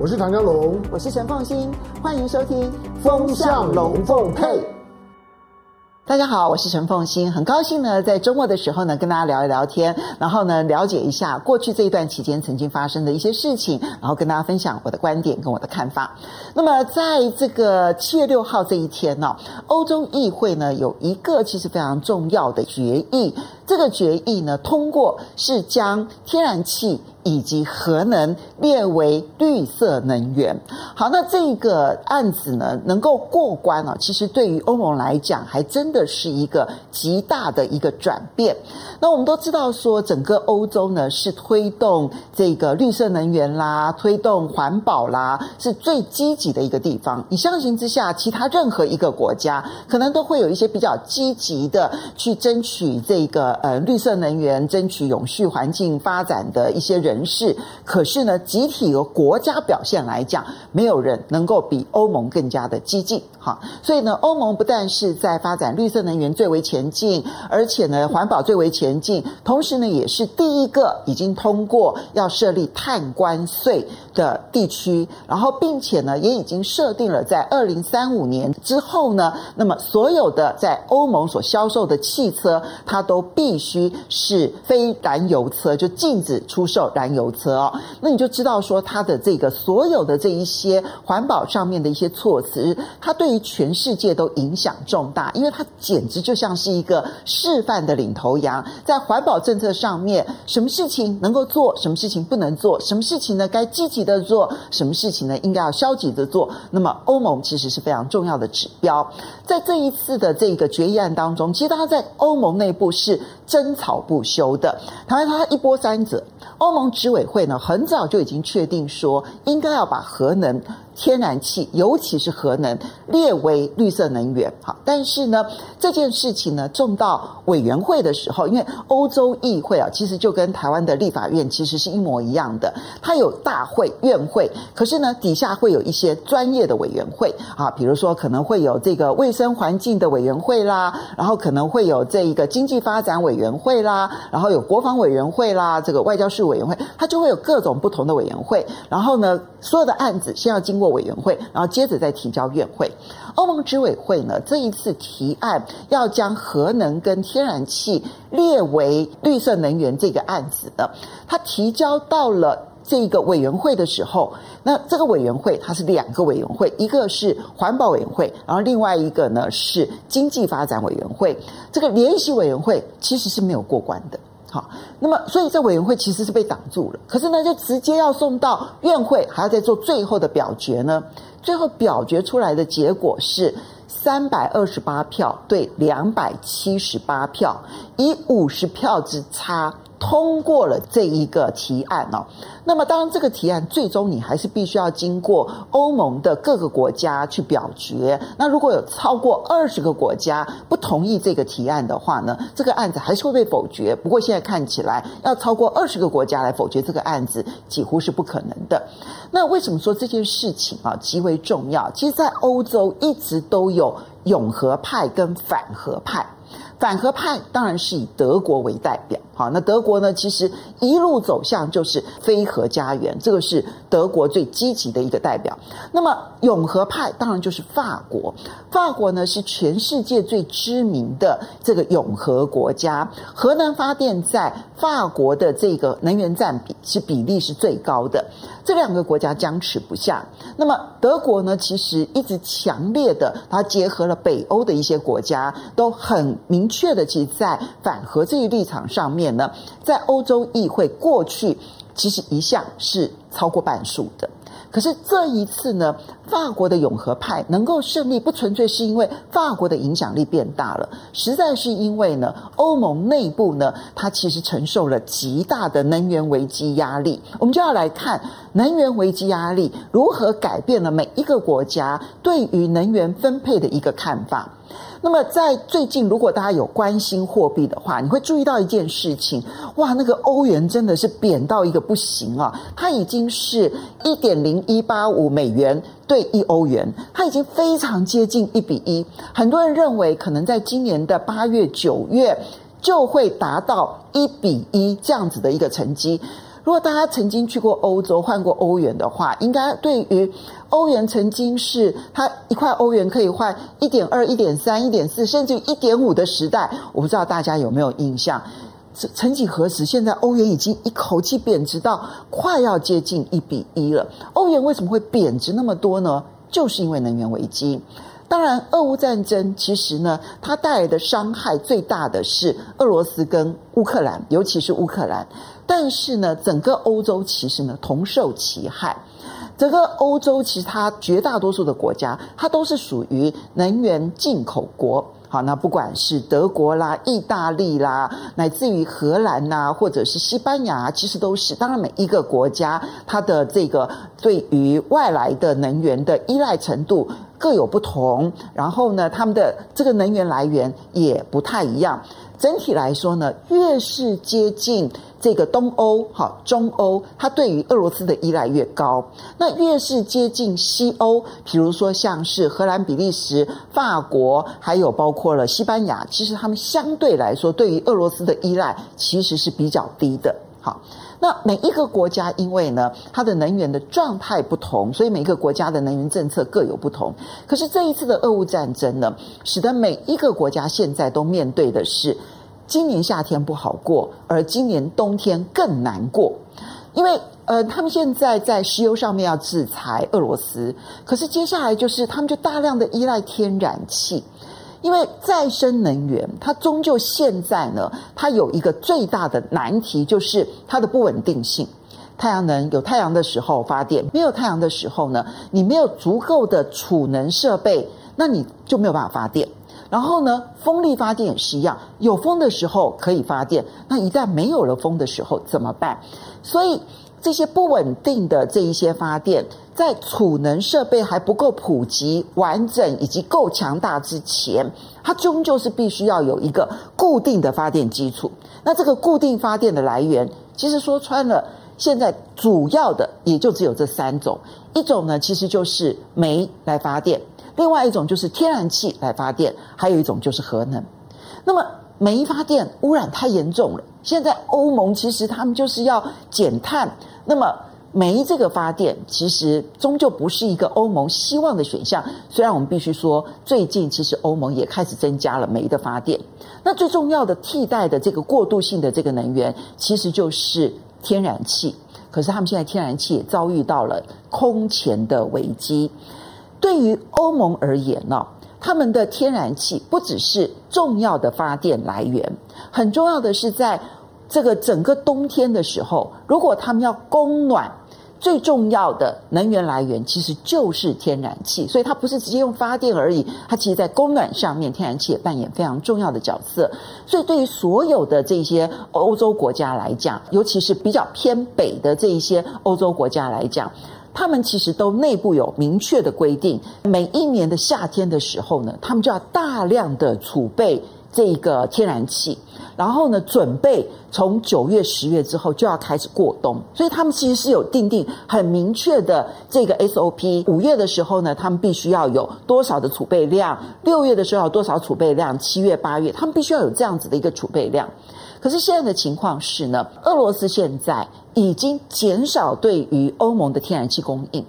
我是唐江龙，我是陈凤新，欢迎收听《风向龙凤配》。大家好，我是陈凤新，很高兴呢，在周末的时候呢，跟大家聊一聊天，然后呢，了解一下过去这一段期间曾经发生的一些事情，然后跟大家分享我的观点跟我的看法。那么，在这个七月六号这一天呢，欧洲议会呢有一个其实非常重要的决议，这个决议呢通过是将天然气。以及核能列为绿色能源。好，那这个案子呢，能够过关啊，其实对于欧盟来讲，还真的是一个极大的一个转变。那我们都知道说，整个欧洲呢是推动这个绿色能源啦，推动环保啦，是最积极的一个地方。你相形之下，其他任何一个国家可能都会有一些比较积极的去争取这个呃绿色能源、争取永续环境发展的一些人。士，可是呢，集体和国家表现来讲，没有人能够比欧盟更加的激进，哈。所以呢，欧盟不但是在发展绿色能源最为前进，而且呢，环保最为前进，同时呢，也是第一个已经通过要设立碳关税的地区，然后并且呢，也已经设定了在二零三五年之后呢，那么所有的在欧盟所销售的汽车，它都必必须是非燃油车，就禁止出售燃油车哦。那你就知道说，它的这个所有的这一些环保上面的一些措辞，它对于全世界都影响重大，因为它简直就像是一个示范的领头羊，在环保政策上面，什么事情能够做，什么事情不能做，什么事情呢该积极的做，什么事情呢应该要消极的做。那么欧盟其实是非常重要的指标，在这一次的这个决议案当中，其实它在欧盟内部是争吵不休的，它它一波三折。欧盟执委会呢很早就已经确定说，应该要把核能。天然气，尤其是核能，列为绿色能源。好，但是呢，这件事情呢，送到委员会的时候，因为欧洲议会啊，其实就跟台湾的立法院其实是一模一样的，它有大会、院会，可是呢，底下会有一些专业的委员会啊，比如说可能会有这个卫生环境的委员会啦，然后可能会有这一个经济发展委员会啦，然后有国防委员会啦，这个外交事务委员会，它就会有各种不同的委员会，然后呢，所有的案子先要经过。委员会，然后接着再提交院会。欧盟执委会呢，这一次提案要将核能跟天然气列为绿色能源这个案子呢，它提交到了这个委员会的时候，那这个委员会它是两个委员会，一个是环保委员会，然后另外一个呢是经济发展委员会。这个联席委员会其实是没有过关的。好，那么所以这委员会其实是被挡住了，可是呢，就直接要送到院会，还要再做最后的表决呢。最后表决出来的结果是三百二十八票对两百七十八票，以五十票之差。通过了这一个提案哦，那么当然这个提案最终你还是必须要经过欧盟的各个国家去表决。那如果有超过二十个国家不同意这个提案的话呢，这个案子还是会被否决。不过现在看起来，要超过二十个国家来否决这个案子，几乎是不可能的。那为什么说这件事情啊极为重要？其实，在欧洲一直都有永和派跟反和派。反核派当然是以德国为代表，好，那德国呢，其实一路走向就是非核家园，这个是德国最积极的一个代表。那么永核派当然就是法国，法国呢是全世界最知名的这个永核国家，核能发电在法国的这个能源占比是比例是最高的。这两个国家僵持不下。那么德国呢，其实一直强烈的，它结合了北欧的一些国家，都很明。确的，其实在反核这一立场上面呢，在欧洲议会过去其实一向是超过半数的。可是这一次呢，法国的永和派能够胜利，不纯粹是因为法国的影响力变大了，实在是因为呢，欧盟内部呢，它其实承受了极大的能源危机压力。我们就要来看能源危机压力如何改变了每一个国家对于能源分配的一个看法。那么，在最近，如果大家有关心货币的话，你会注意到一件事情，哇，那个欧元真的是贬到一个不行啊！它已经是一点零一八五美元兑一欧元，它已经非常接近一比一。很多人认为，可能在今年的八月、九月就会达到一比一这样子的一个成绩。如果大家曾经去过欧洲换过欧元的话，应该对于欧元曾经是它一块欧元可以换一点二、一点三、一点四，甚至一点五的时代，我不知道大家有没有印象？曾几何时，现在欧元已经一口气贬值到快要接近一比一了。欧元为什么会贬值那么多呢？就是因为能源危机。当然，俄乌战争其实呢，它带来的伤害最大的是俄罗斯跟乌克兰，尤其是乌克兰。但是呢，整个欧洲其实呢同受其害。整个欧洲其实它绝大多数的国家，它都是属于能源进口国。好，那不管是德国啦、意大利啦，乃至于荷兰呐，或者是西班牙，其实都是。当然，每一个国家它的这个对于外来的能源的依赖程度各有不同，然后呢，他们的这个能源来源也不太一样。整体来说呢，越是接近这个东欧、好中欧，它对于俄罗斯的依赖越高；那越是接近西欧，比如说像是荷兰、比利时、法国，还有包括了西班牙，其实他们相对来说对于俄罗斯的依赖其实是比较低的。好，那每一个国家因为呢，它的能源的状态不同，所以每一个国家的能源政策各有不同。可是这一次的俄乌战争呢，使得每一个国家现在都面对的是。今年夏天不好过，而今年冬天更难过，因为呃，他们现在在石油上面要制裁俄罗斯，可是接下来就是他们就大量的依赖天然气，因为再生能源它终究现在呢，它有一个最大的难题，就是它的不稳定性。太阳能有太阳的时候发电，没有太阳的时候呢，你没有足够的储能设备，那你就没有办法发电。然后呢，风力发电也是一样，有风的时候可以发电，那一旦没有了风的时候怎么办？所以这些不稳定的这一些发电，在储能设备还不够普及、完整以及够强大之前，它终究是必须要有一个固定的发电基础。那这个固定发电的来源，其实说穿了，现在主要的也就只有这三种，一种呢，其实就是煤来发电。另外一种就是天然气来发电，还有一种就是核能。那么煤发电污染太严重了，现在欧盟其实他们就是要减碳。那么煤这个发电其实终究不是一个欧盟希望的选项。虽然我们必须说，最近其实欧盟也开始增加了煤的发电。那最重要的替代的这个过渡性的这个能源，其实就是天然气。可是他们现在天然气也遭遇到了空前的危机。对于欧盟而言呢，他们的天然气不只是重要的发电来源，很重要的是在这个整个冬天的时候，如果他们要供暖，最重要的能源来源其实就是天然气。所以它不是直接用发电而已，它其实在供暖上面，天然气也扮演非常重要的角色。所以对于所有的这些欧洲国家来讲，尤其是比较偏北的这一些欧洲国家来讲。他们其实都内部有明确的规定，每一年的夏天的时候呢，他们就要大量的储备这个天然气，然后呢，准备从九月、十月之后就要开始过冬，所以他们其实是有定定很明确的这个 SOP。五月的时候呢，他们必须要有多少的储备量；六月的时候有多少储备量；七月、八月，他们必须要有这样子的一个储备量。可是现在的情况是呢，俄罗斯现在已经减少对于欧盟的天然气供应。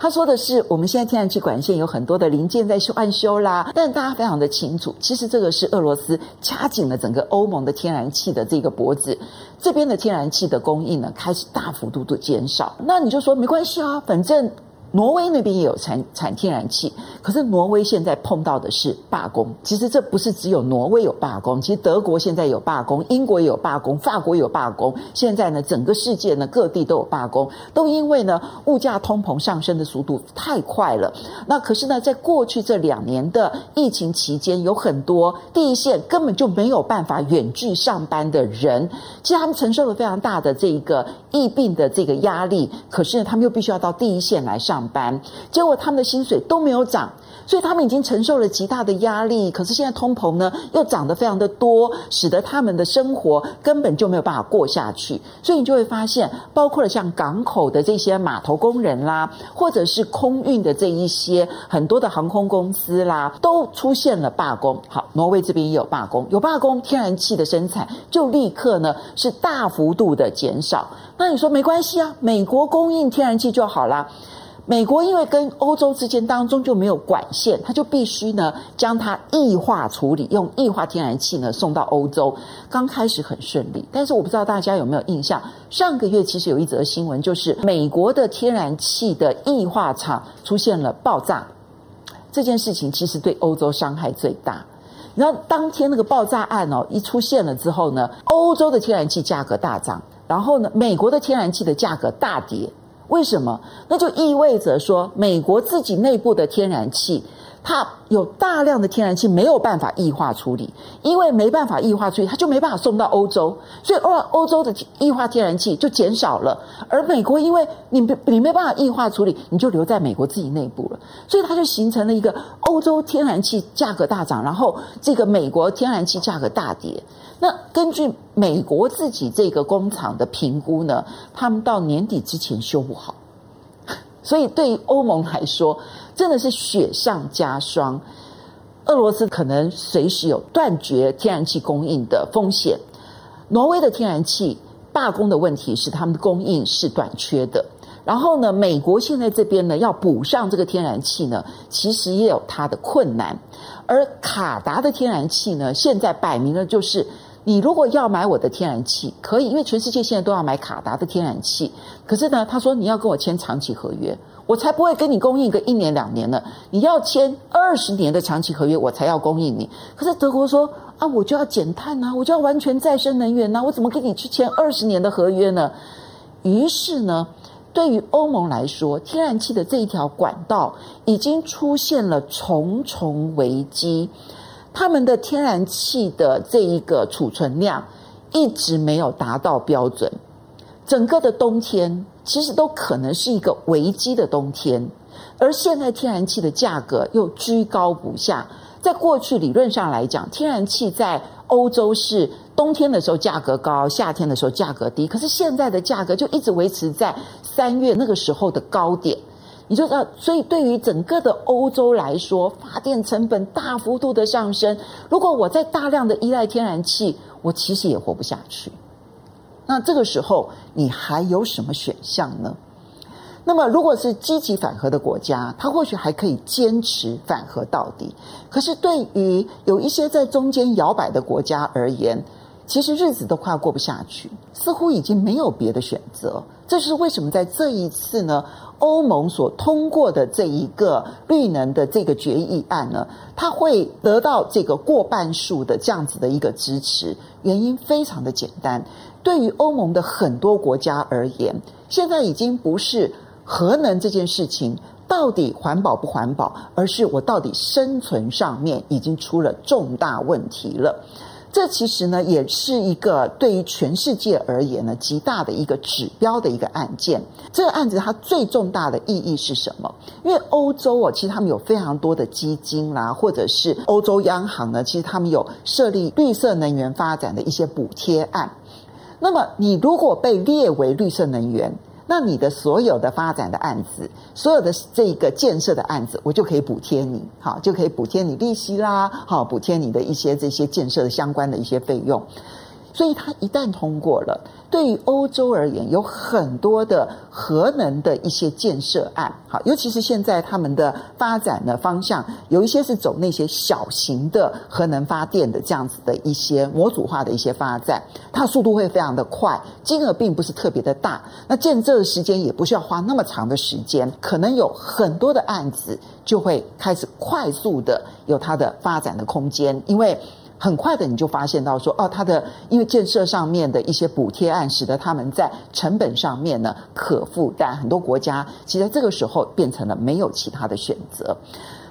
他说的是，我们现在天然气管线有很多的零件在修按修啦，但大家非常的清楚，其实这个是俄罗斯掐紧了整个欧盟的天然气的这个脖子，这边的天然气的供应呢，开始大幅度的减少。那你就说没关系啊，反正。挪威那边也有产产天然气，可是挪威现在碰到的是罢工。其实这不是只有挪威有罢工，其实德国现在有罢工，英国也有罢工，法国也有罢工。现在呢，整个世界呢，各地都有罢工，都因为呢，物价通膨上升的速度太快了。那可是呢，在过去这两年的疫情期间，有很多第一线根本就没有办法远距上班的人，其实他们承受了非常大的这个疫病的这个压力，可是呢，他们又必须要到第一线来上。上班，结果他们的薪水都没有涨，所以他们已经承受了极大的压力。可是现在通膨呢，又涨得非常的多，使得他们的生活根本就没有办法过下去。所以你就会发现，包括了像港口的这些码头工人啦，或者是空运的这一些很多的航空公司啦，都出现了罢工。好，挪威这边也有罢工，有罢工，天然气的生产就立刻呢是大幅度的减少。那你说没关系啊，美国供应天然气就好啦。美国因为跟欧洲之间当中就没有管线，它就必须呢将它液化处理，用液化天然气呢送到欧洲。刚开始很顺利，但是我不知道大家有没有印象，上个月其实有一则新闻，就是美国的天然气的液化厂出现了爆炸。这件事情其实对欧洲伤害最大。然后当天那个爆炸案哦一出现了之后呢，欧洲的天然气价格大涨，然后呢，美国的天然气的价格大跌。为什么？那就意味着说，美国自己内部的天然气，它有大量的天然气没有办法液化处理，因为没办法液化处理，它就没办法送到欧洲，所以欧欧洲的液化天然气就减少了。而美国因为你你没办法液化处理，你就留在美国自己内部了，所以它就形成了一个欧洲天然气价格大涨，然后这个美国天然气价格大跌。那根据美国自己这个工厂的评估呢，他们到年底之前修不好，所以对于欧盟来说，真的是雪上加霜。俄罗斯可能随时有断绝天然气供应的风险。挪威的天然气罢工的问题是他们的供应是短缺的。然后呢，美国现在这边呢要补上这个天然气呢，其实也有它的困难。而卡达的天然气呢，现在摆明了就是。你如果要买我的天然气，可以，因为全世界现在都要买卡达的天然气。可是呢，他说你要跟我签长期合约，我才不会跟你供应个一年两年呢。你要签二十年的长期合约，我才要供应你。可是德国说啊，我就要减碳啊，我就要完全再生能源啊，我怎么跟你去签二十年的合约呢？于是呢，对于欧盟来说，天然气的这一条管道已经出现了重重危机。他们的天然气的这一个储存量一直没有达到标准，整个的冬天其实都可能是一个危机的冬天，而现在天然气的价格又居高不下。在过去理论上来讲，天然气在欧洲是冬天的时候价格高，夏天的时候价格低，可是现在的价格就一直维持在三月那个时候的高点。你就知道，所以对于整个的欧洲来说，发电成本大幅度的上升。如果我在大量的依赖天然气，我其实也活不下去。那这个时候，你还有什么选项呢？那么，如果是积极反核的国家，它或许还可以坚持反核到底。可是，对于有一些在中间摇摆的国家而言，其实日子都快要过不下去，似乎已经没有别的选择。这是为什么在这一次呢？欧盟所通过的这一个绿能的这个决议案呢，它会得到这个过半数的这样子的一个支持。原因非常的简单，对于欧盟的很多国家而言，现在已经不是核能这件事情到底环保不环保，而是我到底生存上面已经出了重大问题了。这其实呢，也是一个对于全世界而言呢，极大的一个指标的一个案件。这个案子它最重大的意义是什么？因为欧洲哦，其实他们有非常多的基金啦，或者是欧洲央行呢，其实他们有设立绿色能源发展的一些补贴案。那么，你如果被列为绿色能源，那你的所有的发展的案子，所有的这个建设的案子，我就可以补贴你，好，就可以补贴你利息啦，好，补贴你的一些这些建设的相关的一些费用。所以它一旦通过了，对于欧洲而言，有很多的核能的一些建设案，好，尤其是现在他们的发展的方向，有一些是走那些小型的核能发电的这样子的一些模组化的一些发展，它速度会非常的快，金额并不是特别的大，那建设的时间也不需要花那么长的时间，可能有很多的案子就会开始快速的有它的发展的空间，因为。很快的，你就发现到说，哦，它的因为建设上面的一些补贴案，使得他们在成本上面呢可负担。很多国家其实在这个时候变成了没有其他的选择。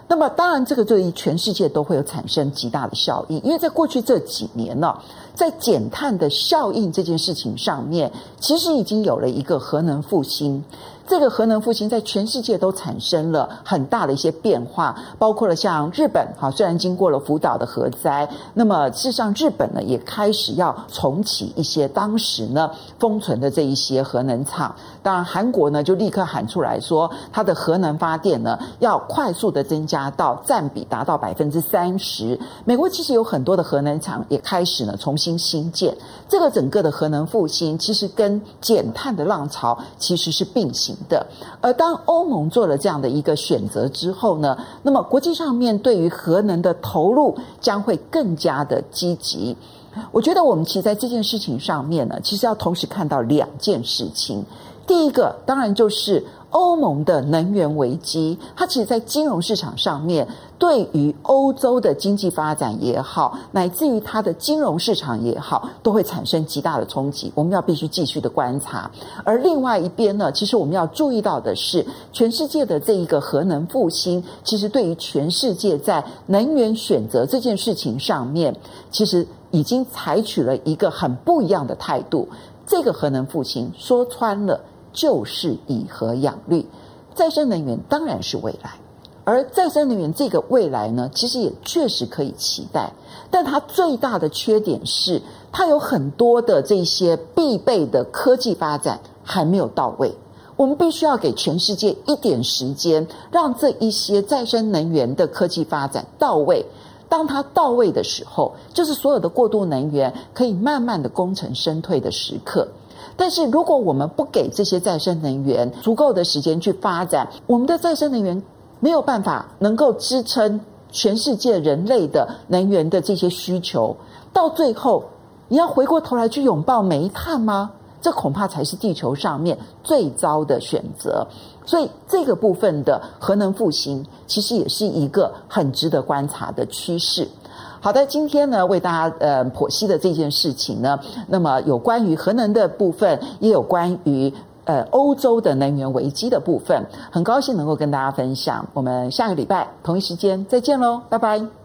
那么，当然这个对于全世界都会有产生极大的效应，因为在过去这几年呢，在减碳的效应这件事情上面，其实已经有了一个核能复兴。这个核能复兴在全世界都产生了很大的一些变化，包括了像日本，哈，虽然经过了福岛的核灾，那么事实上日本呢也开始要重启一些当时呢封存的这一些核能厂。当然，韩国呢就立刻喊出来说，它的核能发电呢要快速的增加到占比达到百分之三十。美国其实有很多的核能厂也开始呢重新新兴建。这个整个的核能复兴其实跟减碳的浪潮其实是并行的。而当欧盟做了这样的一个选择之后呢，那么国际上面对于核能的投入将会更加的积极。我觉得我们其实在这件事情上面呢，其实要同时看到两件事情。第一个当然就是欧盟的能源危机，它其实，在金融市场上面，对于欧洲的经济发展也好，乃至于它的金融市场也好，都会产生极大的冲击。我们要必须继续的观察。而另外一边呢，其实我们要注意到的是，全世界的这一个核能复兴，其实对于全世界在能源选择这件事情上面，其实已经采取了一个很不一样的态度。这个核能复兴说穿了。就是以核养绿，再生能源当然是未来，而再生能源这个未来呢，其实也确实可以期待，但它最大的缺点是，它有很多的这些必备的科技发展还没有到位。我们必须要给全世界一点时间，让这一些再生能源的科技发展到位。当它到位的时候，就是所有的过渡能源可以慢慢的功成身退的时刻。但是，如果我们不给这些再生能源足够的时间去发展，我们的再生能源没有办法能够支撑全世界人类的能源的这些需求，到最后，你要回过头来去拥抱煤炭吗？这恐怕才是地球上面最糟的选择。所以，这个部分的核能复兴，其实也是一个很值得观察的趋势。好的，今天呢，为大家呃剖析的这件事情呢，那么有关于核能的部分，也有关于呃欧洲的能源危机的部分，很高兴能够跟大家分享。我们下个礼拜同一时间再见喽，拜拜。